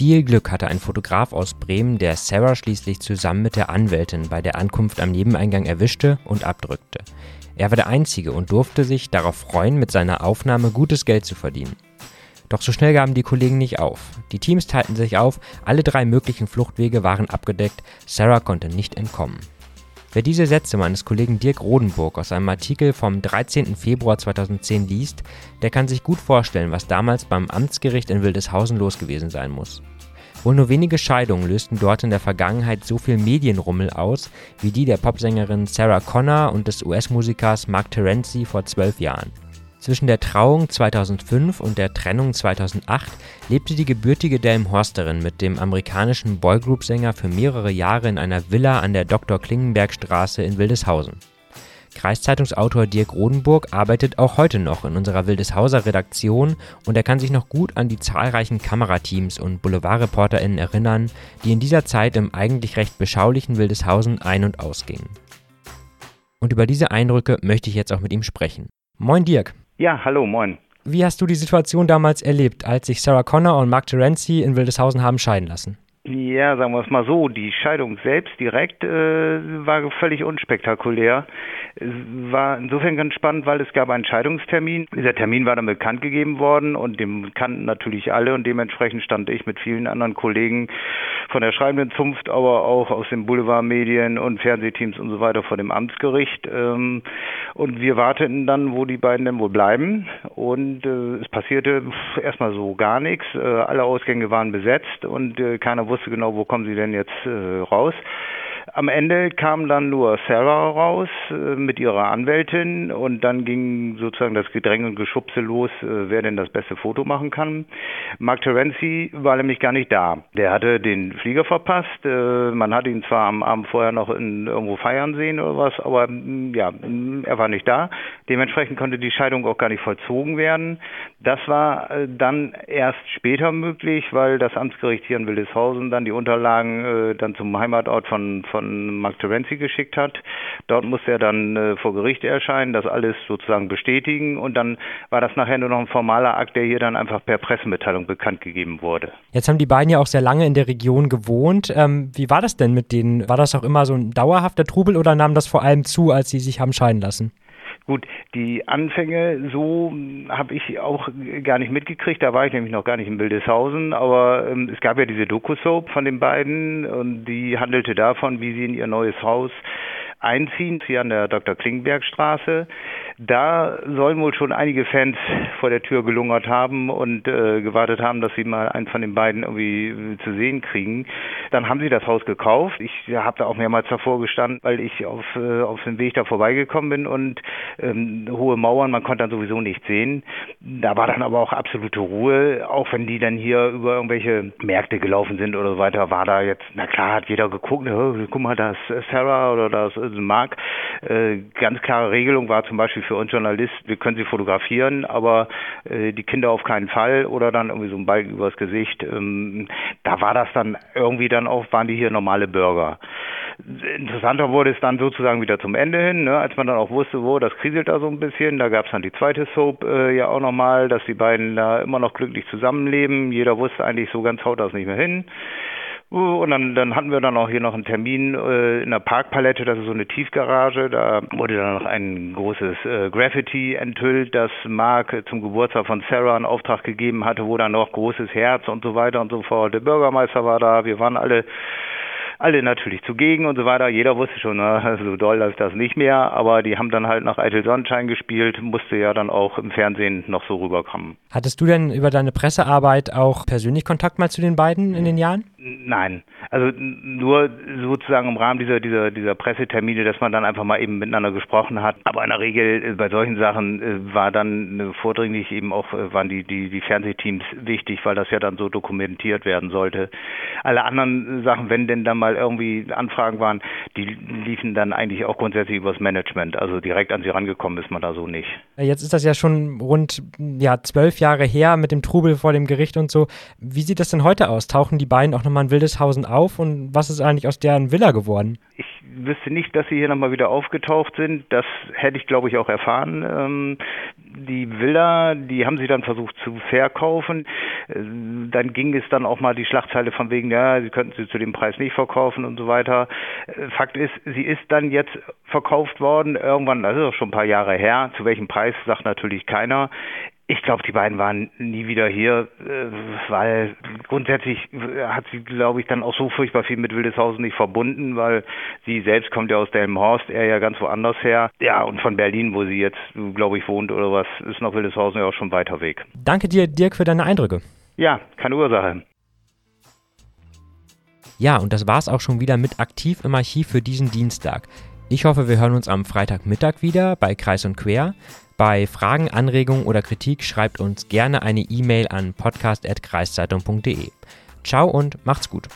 Viel Glück hatte ein Fotograf aus Bremen, der Sarah schließlich zusammen mit der Anwältin bei der Ankunft am Nebeneingang erwischte und abdrückte. Er war der Einzige und durfte sich darauf freuen, mit seiner Aufnahme gutes Geld zu verdienen. Doch so schnell gaben die Kollegen nicht auf. Die Teams teilten sich auf, alle drei möglichen Fluchtwege waren abgedeckt, Sarah konnte nicht entkommen. Wer diese Sätze meines Kollegen Dirk Rodenburg aus einem Artikel vom 13. Februar 2010 liest, der kann sich gut vorstellen, was damals beim Amtsgericht in Wildeshausen los gewesen sein muss. Wohl nur wenige Scheidungen lösten dort in der Vergangenheit so viel Medienrummel aus wie die der Popsängerin Sarah Connor und des US-Musikers Mark Terenzi vor zwölf Jahren. Zwischen der Trauung 2005 und der Trennung 2008 lebte die gebürtige Delmenhorsterin mit dem amerikanischen Boygroup-Sänger für mehrere Jahre in einer Villa an der Dr. Klingenberg-Straße in Wildeshausen. Kreiszeitungsautor Dirk Rodenburg arbeitet auch heute noch in unserer Wildeshauser Redaktion und er kann sich noch gut an die zahlreichen Kamerateams und BoulevardreporterInnen erinnern, die in dieser Zeit im eigentlich recht beschaulichen Wildeshausen ein- und ausgingen. Und über diese Eindrücke möchte ich jetzt auch mit ihm sprechen. Moin Dirk. Ja, hallo, moin. Wie hast du die Situation damals erlebt, als sich Sarah Connor und Mark Terenzi in Wildeshausen haben scheiden lassen? Ja, sagen wir es mal so, die Scheidung selbst direkt äh, war völlig unspektakulär. Es war insofern ganz spannend, weil es gab einen Scheidungstermin. Dieser Termin war dann bekannt gegeben worden und den kannten natürlich alle und dementsprechend stand ich mit vielen anderen Kollegen von der schreibenden Zunft, aber auch aus den Boulevardmedien und Fernsehteams und so weiter vor dem Amtsgericht. Ähm, und wir warteten dann, wo die beiden denn wohl bleiben. Und äh, es passierte erstmal so gar nichts. Äh, alle Ausgänge waren besetzt und äh, keiner wusste genau, wo kommen sie denn jetzt äh, raus. Am Ende kam dann nur Sarah raus äh, mit ihrer Anwältin und dann ging sozusagen das Gedränge und Geschubse los, äh, wer denn das beste Foto machen kann. Mark Terenzi war nämlich gar nicht da. Der hatte den Flieger verpasst. Äh, man hat ihn zwar am Abend vorher noch in, irgendwo feiern sehen oder was, aber ja, er war nicht da. Dementsprechend konnte die Scheidung auch gar nicht vollzogen werden. Das war äh, dann erst später möglich, weil das Amtsgericht hier in Wildeshausen dann die Unterlagen äh, dann zum Heimatort von, von von Mark Terenzi geschickt hat. Dort musste er dann äh, vor Gericht erscheinen, das alles sozusagen bestätigen und dann war das nachher nur noch ein formaler Akt, der hier dann einfach per Pressemitteilung bekannt gegeben wurde. Jetzt haben die beiden ja auch sehr lange in der Region gewohnt. Ähm, wie war das denn mit denen? War das auch immer so ein dauerhafter Trubel oder nahm das vor allem zu, als sie sich haben scheiden lassen? Gut, die Anfänge so habe ich auch gar nicht mitgekriegt. Da war ich nämlich noch gar nicht in Bildeshausen. Aber ähm, es gab ja diese Doku-Soap von den beiden und die handelte davon, wie sie in ihr neues Haus einziehen, hier an der Dr. Klingbergstraße. Da sollen wohl schon einige Fans vor der Tür gelungert haben und äh, gewartet haben, dass sie mal einen von den beiden irgendwie zu sehen kriegen. Dann haben sie das Haus gekauft. Ich ja, habe da auch mehrmals davor gestanden, weil ich auf, äh, auf dem Weg da vorbeigekommen bin und ähm, hohe Mauern, man konnte dann sowieso nicht sehen. Da war dann aber auch absolute Ruhe, auch wenn die dann hier über irgendwelche Märkte gelaufen sind oder so weiter, war da jetzt, na klar, hat jeder geguckt, oh, guck mal, da ist Sarah oder da ist Mark. Äh, ganz klare Regelung war zum Beispiel für uns Journalisten, wir können sie fotografieren, aber äh, die Kinder auf keinen Fall oder dann irgendwie so ein Balken übers Gesicht. Ähm, da war das dann irgendwie dann auch, waren die hier normale Bürger. Interessanter wurde es dann sozusagen wieder zum Ende hin, ne, als man dann auch wusste, wo, das kriselt da so ein bisschen. Da gab es dann die zweite Soap äh, ja auch nochmal, dass die beiden da immer noch glücklich zusammenleben. Jeder wusste eigentlich, so ganz haut das nicht mehr hin. Und dann, dann hatten wir dann auch hier noch einen Termin äh, in der Parkpalette, das ist so eine Tiefgarage. Da wurde dann noch ein großes äh, Graffiti enthüllt, das Mark zum Geburtstag von Sarah in Auftrag gegeben hatte, wo dann noch großes Herz und so weiter und so fort. Der Bürgermeister war da, wir waren alle alle natürlich zugegen und so weiter. Jeder wusste schon, na, so doll läuft das nicht mehr, aber die haben dann halt nach Eitel Sonnenschein gespielt, musste ja dann auch im Fernsehen noch so rüberkommen. Hattest du denn über deine Pressearbeit auch persönlich Kontakt mal zu den beiden in den Jahren? Nein, also nur sozusagen im Rahmen dieser, dieser, dieser Pressetermine, dass man dann einfach mal eben miteinander gesprochen hat. Aber in der Regel äh, bei solchen Sachen äh, war dann äh, vordringlich eben auch, waren die, die, die Fernsehteams wichtig, weil das ja dann so dokumentiert werden sollte. Alle anderen Sachen, wenn denn dann mal irgendwie Anfragen waren, die liefen dann eigentlich auch grundsätzlich übers Management. Also direkt an sie rangekommen ist man da so nicht. Jetzt ist das ja schon rund ja, zwölf Jahre her mit dem Trubel vor dem Gericht und so. Wie sieht das denn heute aus? Tauchen die beiden auch noch nochmal in Wildeshausen auf? und was ist eigentlich aus deren Villa geworden? Ich wüsste nicht, dass sie hier nochmal wieder aufgetaucht sind. Das hätte ich, glaube ich, auch erfahren. Ähm, die Villa, die haben sie dann versucht zu verkaufen. Äh, dann ging es dann auch mal die Schlagzeile von wegen, ja, sie könnten sie zu dem Preis nicht verkaufen und so weiter. Äh, Fakt ist, sie ist dann jetzt verkauft worden, irgendwann, das ist auch schon ein paar Jahre her. Zu welchem Preis, sagt natürlich keiner. Ich glaube, die beiden waren nie wieder hier, äh, weil grundsätzlich hat sie, glaube ich, dann auch so furchtbar viel mit Wildeshausen nicht verbunden, weil sie selbst kommt ja aus Delmenhorst, er ja ganz woanders her. Ja, und von Berlin, wo sie jetzt, glaube ich, wohnt oder was, ist noch Wildeshausen ja auch schon weiter weg. Danke dir, Dirk, für deine Eindrücke. Ja, keine Ursache. Ja, und das war's auch schon wieder mit Aktiv im Archiv für diesen Dienstag. Ich hoffe, wir hören uns am Freitagmittag wieder bei Kreis und Quer. Bei Fragen, Anregungen oder Kritik schreibt uns gerne eine E-Mail an podcast.kreiszeitung.de. Ciao und macht's gut.